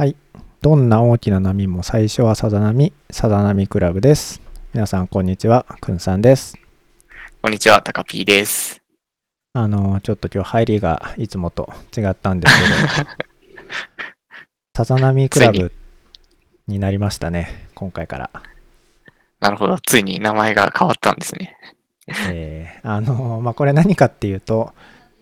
はい。どんな大きな波も最初はさざ波、さざ波クラブです。皆さん、こんにちは。くんさんです。こんにちは、タカピーです。あの、ちょっと今日入りがいつもと違ったんですけど、さざ波クラブになりましたね。今回から。なるほど。ついに名前が変わったんですね。えーあの、まあ、これ何かっていうと、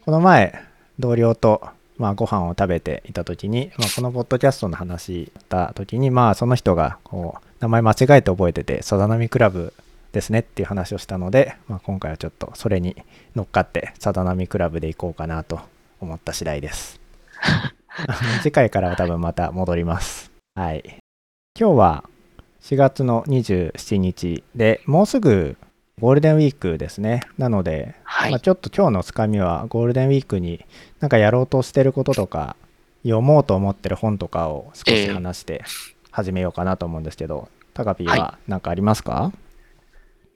この前、同僚と、まあ、ご飯を食べていた時に、まあ、このポッドキャストの話した時に、まあ、その人が、こう、名前間違えて覚えてて、さざ波クラブですねっていう話をしたので、まあ、今回はちょっとそれに乗っかって、さざ波クラブでいこうかなと思った次第です。次回からは多分また戻ります。はい。今日は4月の27日でもうすぐゴールデンウィークですね。なので、はい。まあ、ちょっと今日のつかみはゴールデンウィークになんかやろうとしてることとか読もうと思ってる本とかを少し話して始めようかなと思うんですけど、タカピーは何かありますか、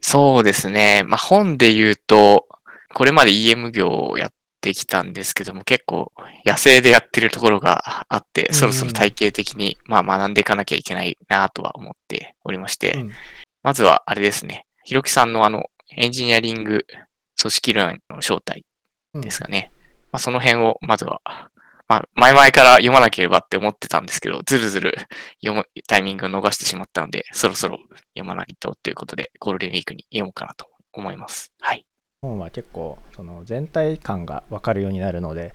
そうですね。まあ、本で言うと、これまで EM 業をやってきたんですけども、結構野生でやってるところがあって、うんそろそろ体系的に、まあ、学んでいかなきゃいけないなとは思っておりまして、うんまずはあれですね。ひろきさんのあの、エンジニアリング組織論の正体ですかね。まあ、その辺を、まずは、まあ、前々から読まなければって思ってたんですけど、ずるずる読むタイミングを逃してしまったので、そろそろ読まないとということで、ゴールデンウィークに読もうかなと思います。はい。本は結構その全体感が分かるようになるので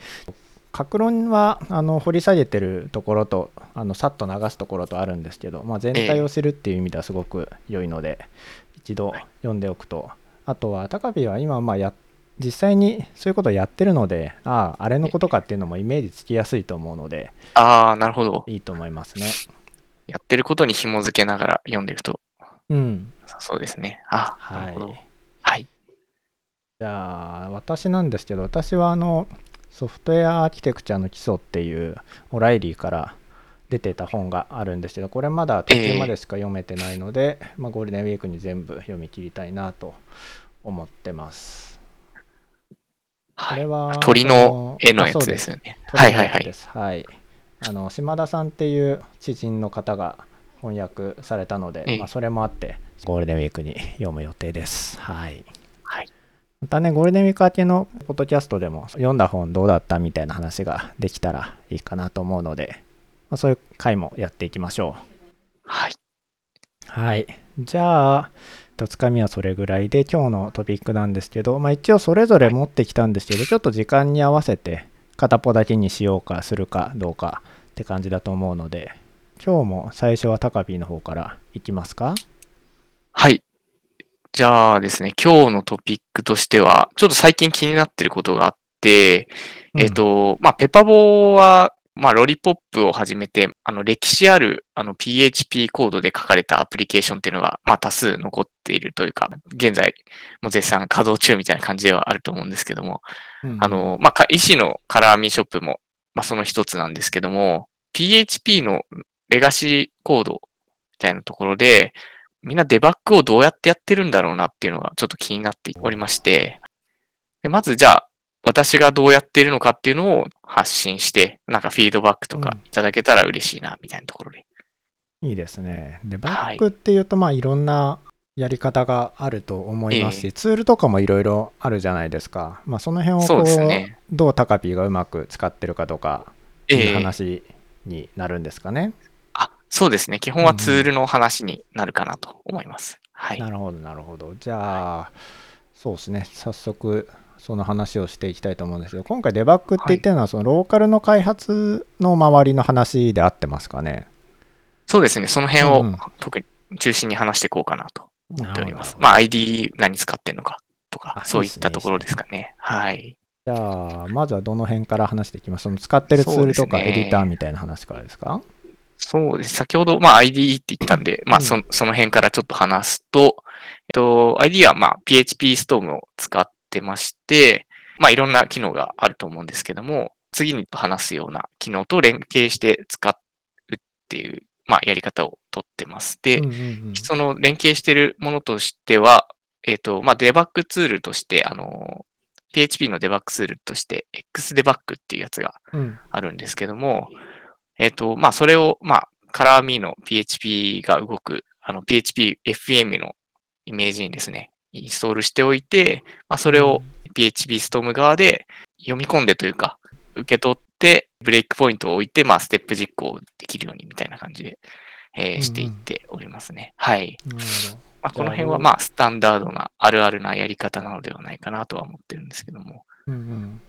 格論はあの掘り下げてるところとあのさっと流すところとあるんですけど、まあ、全体を知るっていう意味ではすごく良いので、一度読んでおくとあとは高ビは今まあや実際にそういうことをやってるのであああれのことかっていうのもイメージつきやすいと思うのでああ、なるほど。いいと思いますねやってることに紐づけながら読んでると、うんそうですね。あ、なはいるほど。はい。じゃあ私なんですけど私はあのソフトウェアアーキテクチャの基礎っていうオライリーから出てた本があるんですけどこれまだ途中までしか読めてないので、まあ、ゴールデンウィークに全部読み切りたいなと思ってます。こはい。れは鳥の絵のやつですよね。鳥はいはいはい。はい。あの島田さんっていう知人の方が翻訳されたので、ええまあ、それもあってゴールデンウィークに読む予定です。はい。はい。またね、ゴールデンウィーク明けのポッドキャストでも読んだ本どうだったみたいな話ができたらいいかなと思うので、まあ、そういう回もやっていきましょはい。う。はい。じゃあ、とつかみはそれぐらいで今日のトピックなんですけど、まあ、一応それぞれ持ってきたんですけど、ちょっと時間に合わせて片っぽだけにしようかするかどうかって感じだと思うので、今日も最初はタカピーの方からいきますか？はい。じゃあですね、今日のトピックとしては、ちょっと最近気になってることがあって、えっ、と、まあ、ペパボは、まあ、ロリポップを始めて、あの、歴史ある、あの、PHP コードで書かれたアプリケーションっていうのが、まあ、多数残っているというか、現在、もう絶賛稼働中みたいな感じではあると思うんですけども、うん。あの、まあ、か医師のカラーミショップも、まあ、その一つなんですけども、PHP のレガシーコードみたいなところで、みんなデバッグをどうやってやってるんだろうなっていうのがちょっと気になっておりまして、でまずじゃあ、私がどうやっているのかっていうのを発信して、なんかフィードバックとかうんいただけたら嬉しいな、みたいなところで。いいですね。で、バはいックっていうと、まあ、いろんなやり方があると思いますし、えツールとかもいろいろあるじゃないですか。まあ、その辺をこう、ねどうタカピーがうまく使ってるかとか、いええう話になるんですかね。あ、そうですね。基本はツールの話になるかなと思います。はい。なるほど、なるほど。じゃあ、そうですね。早速、その話をしていきたいと思うんですけど、今回デバッグって言ってるのは、そのローカルの開発の周りの話であってますかね。そうですね。その辺を特に中心に話していこうかなと思っております。まあ ID 何使ってんのかとかあ、そういいいったところですかね。はい。じゃあ、まずはどの辺から話していきます？その使ってるツールとかエディターみたいな話からですか？そうです。先ほど、まあ ID って言ったんで、まうんあそその辺からちょっと話すと、えっと、ID はまあ PHP ストームを使ってまして、まあいろんな機能があると思うんですけども、次に話すような機能と連携して使うっていう、まあやり方をとってます。で、うんうんうんその連携しているものとしては、えっ、と、まあ、デバッグツールとして、あの、PHP のデバッグツールとして、XDebug っていうやつがうんあるんですけども、えっ、と、まあ、それを、まあ、カラーミーの PHP が動く、あの、PHP FM のイメージにですね、インストールしておいて、まあ、それを PHP ストーム側で読み込んでというか、受け取って、ブレイクポイントを置いて、まあ、ステップ実行できるようにみたいな感じで、えーしていっておりますね。はい。まあ、この辺はまあ、スタンダードな、あるあるなやり方なのではないかなとは思ってるんですけども、ど。うんうん。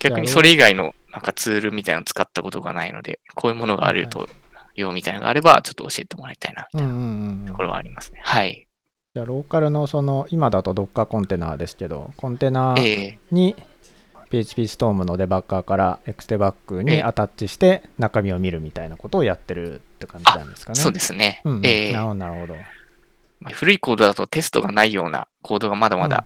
逆にそれ以外のなんかツールみたいなの使ったことがないので、こういうものがあると、よみたいなのがあれば、ちょっと教えてもらいたいな、みたいなところはありますね。はい。じゃあローカルのその今だと Docker コンテナですけどコンテナええに PHP ストームのデバッカーから XDebug ええにアタッチして中身を見るみたいなことをやってるって感じなんですかね。そうですね。うんうんええなるほどなるほど。まあ古いコードだとテストがないようなコードがまだまだ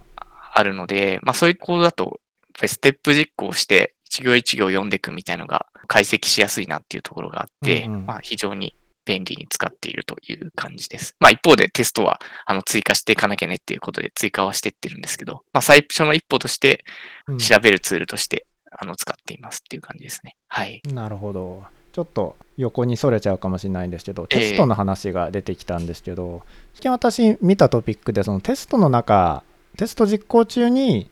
あるので、まあそういうコードだと、ステップ実行して一行一行読んでいくみたいのが解析しやすいなっていうところがあって、うんうんまあ非常に便利に使っているという感じです。まあ一方でテストはあの追加していかなきゃねっていうことで追加はしていってるんですけど、まあ最初の一歩としてうん調べるツールとして、あの使っていますっていう感じですね。はい。なるほど。ちょっと横にそれちゃうかもしれないんですけど、ええテストの話が出てきたんですけど、最近私見たトピックで、そのテストの中、テスト実行中に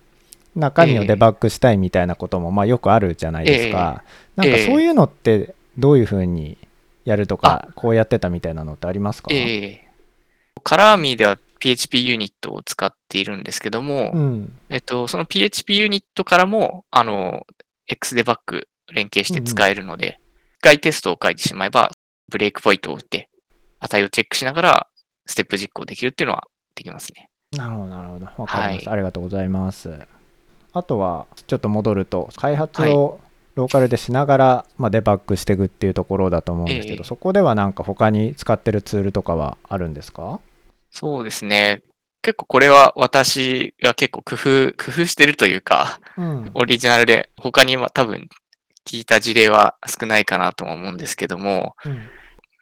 中身をデバッグしたいみたいなこともまあよくあるじゃないですか。なんかそういうのってどういうふうにやるとか、こうやってたみたいなのってありますか？ええカラーミーでは PHP ユニットを使っているんですけども、うん。えっと、その PHP ユニットからも、あの、XDebug 連携して使えるので、一回テストを書いてしまえば、ブレイクポイントを打って、値をチェックしながら、ステップ実行できるっていうのはできますね。なるほど、なるほど。わかりました、はいありがとうございます。あとは、ちょっと戻ると、開発をローカルでしながら、まあ、デバッグしていくっていうところだと思うんですけど、ええそこではなんか他に使ってるツールとかはあるんですか？そうですね。結構これは私が結構工夫、工夫してるというか、うん。オリジナルで他には多分聞いた事例は少ないかなとも思うんですけども、うん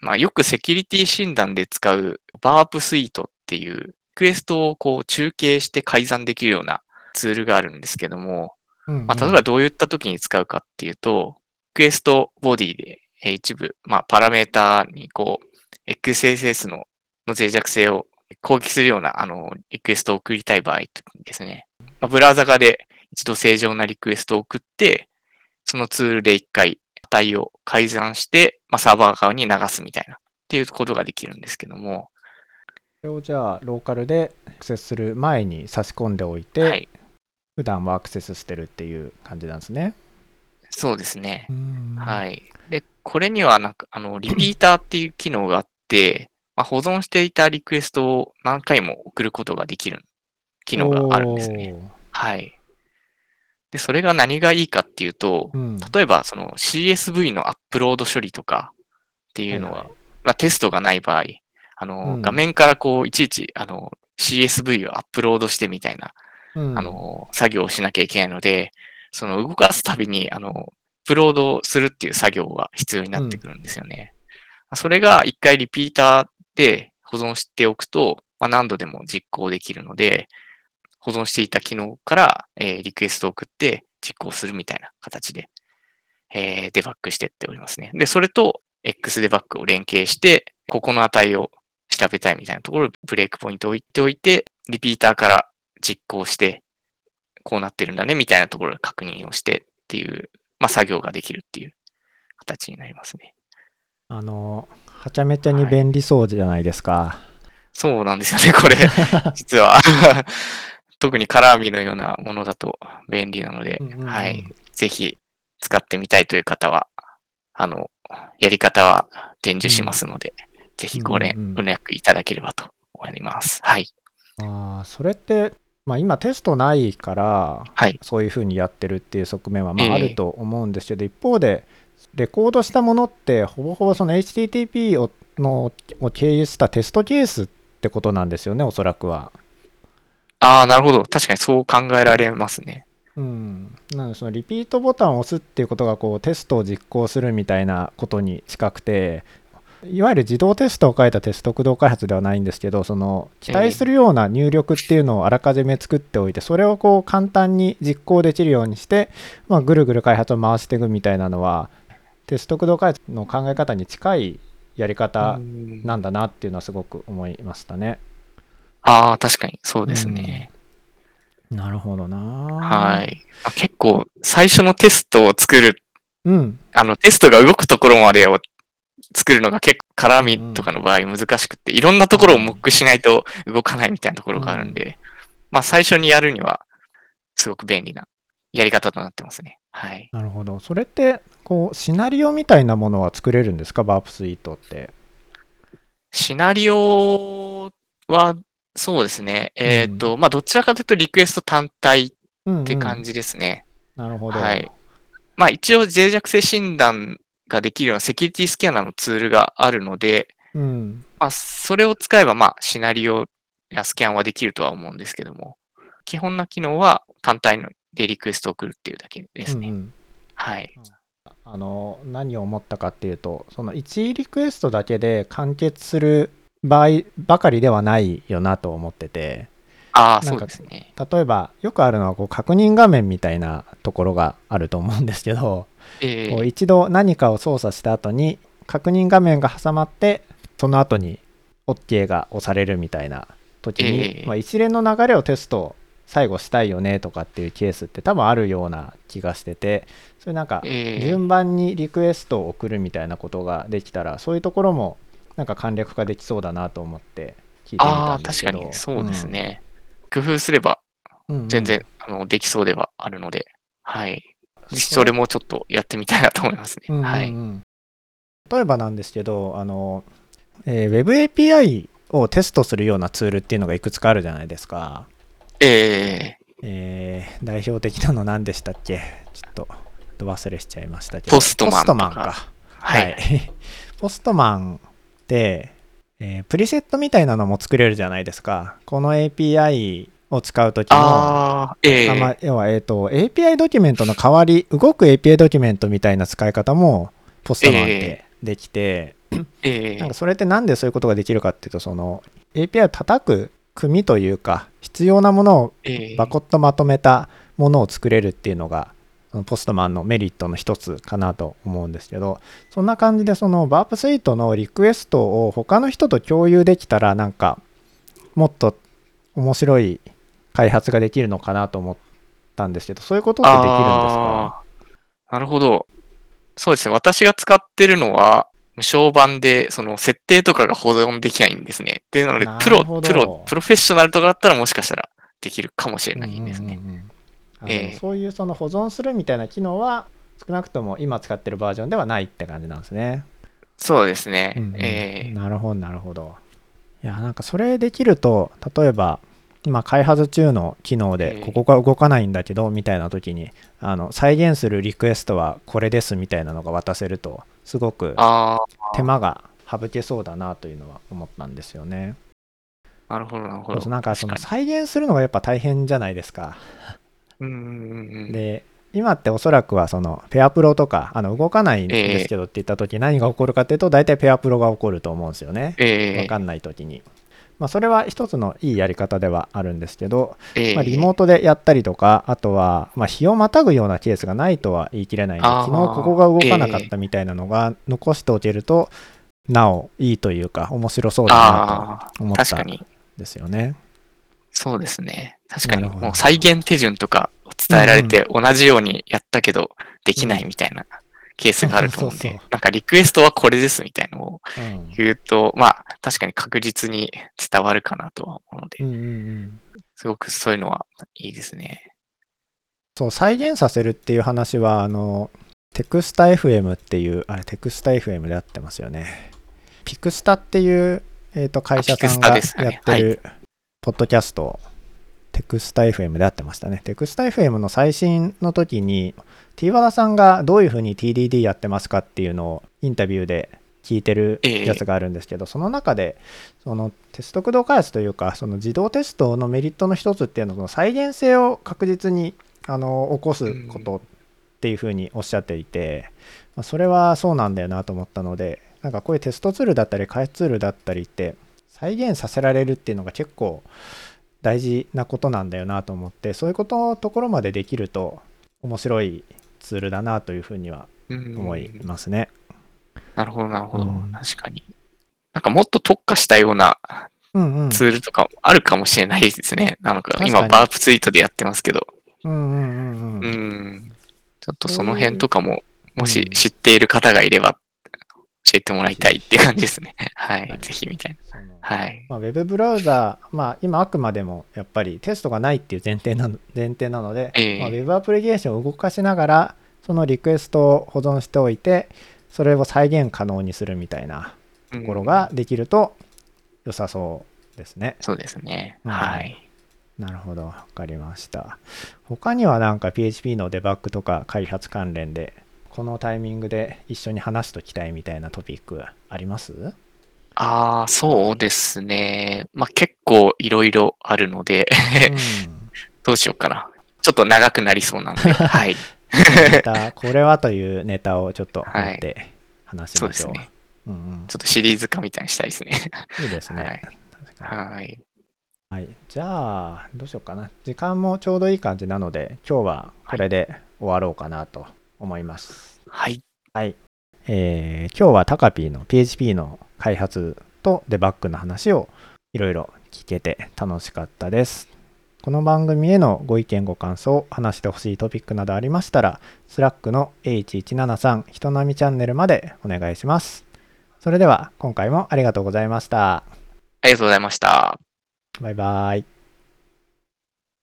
まあ、よくセキュリティ診断で使うバープスイートっていうクエストをこう中継して改ざんできるようなツールがあるんですけども、うんまあ、例えばどういった時に使うかっていうと、クエストボディでえー一部、まあ、パラメータにこう、XSS のの脆弱性を攻撃するようなあのリクエストを送りたい場合ですね、まあ、ブラウザ側で一度正常なリクエストを送って、そのツールで一回値を改ざんして、まあ、サーバー側に流すみたいなっていうことができるんですけども、それをじゃあ、ローカルでアクセスする前に差し込んでおいて、はい、普段はアクセスしてるっていう感じなんですね。そうですね。い。はい。で、これにはなんか、あの、リピーターっていう機能があって、まあ、保存していたリクエストを何回も送ることができる機能があるんですね。はい。で、それが何がいいかっていうとうん。例えばその CSV のアップロード処理とかっていうのは、はいはいまあ、テストがない場合、あの、うん画面からこう、いちいち、あの、CSV をアップロードしてみたいなうんあ、の、作業をしなきゃいけないので、その動かすたびに、あの、プロードするっていう作業が必要になってくるんですよね。それが一回リピーターで保存しておくと、まあ、何度でも実行できるので、保存していた機能から、えーリクエストを送って実行するみたいな形で、えーデバッグしてっておりますね。で、それと X デバッグを連携して、ここの値を調べたいみたいなところでブレイクポイントを置いておいて、リピーターから実行して、こうなってるんだね、みたいなところで確認をしてっていう、まあ、作業ができるっていう形になりますね。あの、はちゃめちゃに便利そうじゃないですか。そうなんですよね、これ。実は。特にカラーミのようなものだと便利なので、うんうんうんはい。ぜひ使ってみたいという方は、あの、やり方は伝授しますので、うんうんうんご連絡いただければと思います。はい。ああ、それって、まあ、今テストないから、はい。そういうふうにやってるっていう側面はまええああると思うんですけど、一方で、レコードしたものって、ほぼほぼその HTTP をのを経由したテストケースってことなんですよね、おそらくは。ああ、なるほど。確かにそう考えられますね。うん、なのでそのリピートボタンを押すっていうことがこうテストを実行するみたいなことに近くていわゆる自動テストを書いたテスト駆動開発ではないんですけどその期待するような入力っていうのをあらかじめ作っておいてそれをこう簡単に実行できるようにして、まあ、ぐるぐる開発を回していくみたいなのはテスト駆動開発の考え方に近いやり方うんなんだなっていうのはすごく思いましたね。ああ、確かにそうですね。なるほどなは。い。あ結構、最初のテストを作る、うん。あの、テストが動くところまでを作るのが結構絡みとかの場合難しくて、いろんなところをモックしないと動かないみたいなところがあるんで、まあ最初にやるには、すごく便利なやり方となってますね。はい。なるほど。それって、こう、シナリオみたいなものは作れるんですか？バープスイートって。シナリオは、そうですね。えっ、と、まあどちらかというとリクエスト単体っうん、うん。て感じですね。なるほど。はい。まあ一応脆弱性診断ができるようなセキュリティスキャナーのツールがあるので、うん。まあそれを使えばまあシナリオやスキャンはできるとは思うんですけども、基本な機能は単体のでリクエストを送るっていうだけですね。うんうんはい。あの何を思ったかっていうとその1リクエストだけで完結する場合ばかりではないよなと思っててああ、そうですね。例えばよくあるのはこう確認画面みたいなところがあると思うんですけど、えこうー、一度何かを操作した後に確認画面が挟まってその後に OK が押されるみたいな時に、ええまあ、一連の流れをテスト最後したいよねとかっていうケースって多分あるような気がしててそれなんかえー、順番にリクエストを送るみたいなことができたらそういうところもなんか簡略化できそうだなと思って聞いてみあたあ、んですけど確かにそうです、ね。工夫すればうんうん。あのできそうではあるので、はい。それもちょっとやってみたいなと思いますね。うんうんうん。はい。例えばなんですけどあの、えー Web API をテストするようなツールっていうのがいくつかあるじゃないですか、ええー代表的なの何でしたっけ？ちょっとど忘れしちゃいましたけど。ポストマンポストマンとか。かー、はい。ポストマンって、えープリセットみたいなのも作れるじゃないですか。この API を使うときの、あええ。まあ要は、えーと、API ドキュメントの代わり、動く API ドキュメントみたいな使い方も、ポストマンってできて、ええ。なんかそれってなんでそういうことができるかっていうと、その API を叩く組というか、必要なものをええ。バコッとまとめたものを作れるっていうのが、そのポストマンのメリットの一つかなと思うんですけど、そんな感じでそのバープスイートのリクエストを他の人と共有できたら、なんかもっと面白い開発ができるのかなと思ったんですけど、そういうことってできるんですか？なるほど。そうですね。私が使ってるのは、無償版で、その設定とかが保存できないんですね。で、なのでな、プロ、プロ、プロフェッショナルとかだったらもしかしたらできるかもしれないですね。うんうんうんええそういうその保存するみたいな機能は少なくとも今使ってるバージョンではないって感じなんですね。そうですね。うんうんええなるほどなるほどいやなんかそれできると例えば今開発中の機能でええここが動かないんだけどみたいな時にあの再現するリクエストはこれですみたいなのが渡せるとすごくあ手間が省けそうだなというのは思ったんですよね。あ、なるほど、なるほど。なんかその再現するのがやっぱ大変じゃないですか。で今っておそらくはそのペアプロとかあの動かないんですけどって言った時何が起こるかっていうと大体ペアプロが起こると思うんですよね。ええわかんない時に。まあ、それは一つのいいやり方ではあるんですけど、ええまあ、リモートでやったりとか、あとは、まあ、日をまたぐようなケースがないとは言い切れないんで、昨日ここが動かなかったみたいなのが残しておけると、なおいいというか、面白そうだなと思ったん。ですよね。そうですね。確かに、もう再現手順とかを伝えられて、同じようにやったけど、できないみたいなケースがあると思うんでなんかリクエストはこれですみたいなのをうん。言うと、まあ、確かに確実に伝わるかなとは思うので、うんうんうん。すごくそういうのはいいですね。そう再現させるっていう話はあのテクスタ FM っていうあれテクスタ FM であってますよね。ピクスタっていう、えー、と会社さんがやってるポッドキャスト、テクスタ FM であってましたね。テクスタ FM の最新の時に T 和田さんがどういうふうに TDD やってますかっていうのをインタビューで聞いてるええ。やつがあるんですけど、その中でそのテスト駆動開発というかその自動テストのメリットの一つっていうのはその再現性を確実にあの起こすことっていうふうにおっしゃっていて、まあ、それはそうなんだよなと思ったのでなんかこういうテストツールだったり開発ツールだったりって再現させられるっていうのが結構大事なことなんだよなと思ってそういうことところまでできると面白いツールだなというふうにはうん思いますね。なるほど、なるほど。うん確かに。なんかもっと特化したようなうんうん。ツールとかもあるかもしれないですね。なんか今、バープツイートでやってますけど。うんうんうんううん。ん。ちょっとその辺とかも、もしうん知っている方がいれば、教えてもらいたいっていう感じですね。は はいい。ぜひみたいな。はい。まあ、ウェブブラウザー、まあ、今あくまでもやっぱりテストがないっていう前提なの 前提なので、ええまあ、ウェブアプリケーションを動かしながらそのリクエストを保存しておいてそれを再現可能にするみたいなとところができると良さそうですね。そうですね。うんはい。なるほど、わかりました。他にはなんか PHP のデバッグとか開発関連でこのタイミングで一緒に話しときたいみたいなトピックあります？ああ、そうですね。まあ結構いろいろあるので、うん どうしようかな。ちょっと長くなりそうなんで、はい。ネタ、これはというネタをちょっと持はいって話しましょう。そうですね。うんうんちょっとシリーズ化みたいにしたいですね。いいですね。はいはい。はい。じゃあ、どうしようかな。時間もちょうどいい感じなので、今日はこれで終わろうかなと思います。はい。はい。えー今日はタカピーの PHP の開発とデバッグの話をいろいろ聞けて楽しかったです。この番組へのご意見ご感想、話してほしいトピックなどありましたら、 Slack の H173 人並みチャンネルまでお願いします。それでは今回もありがとうございました。ありがとうございました。バイバイ。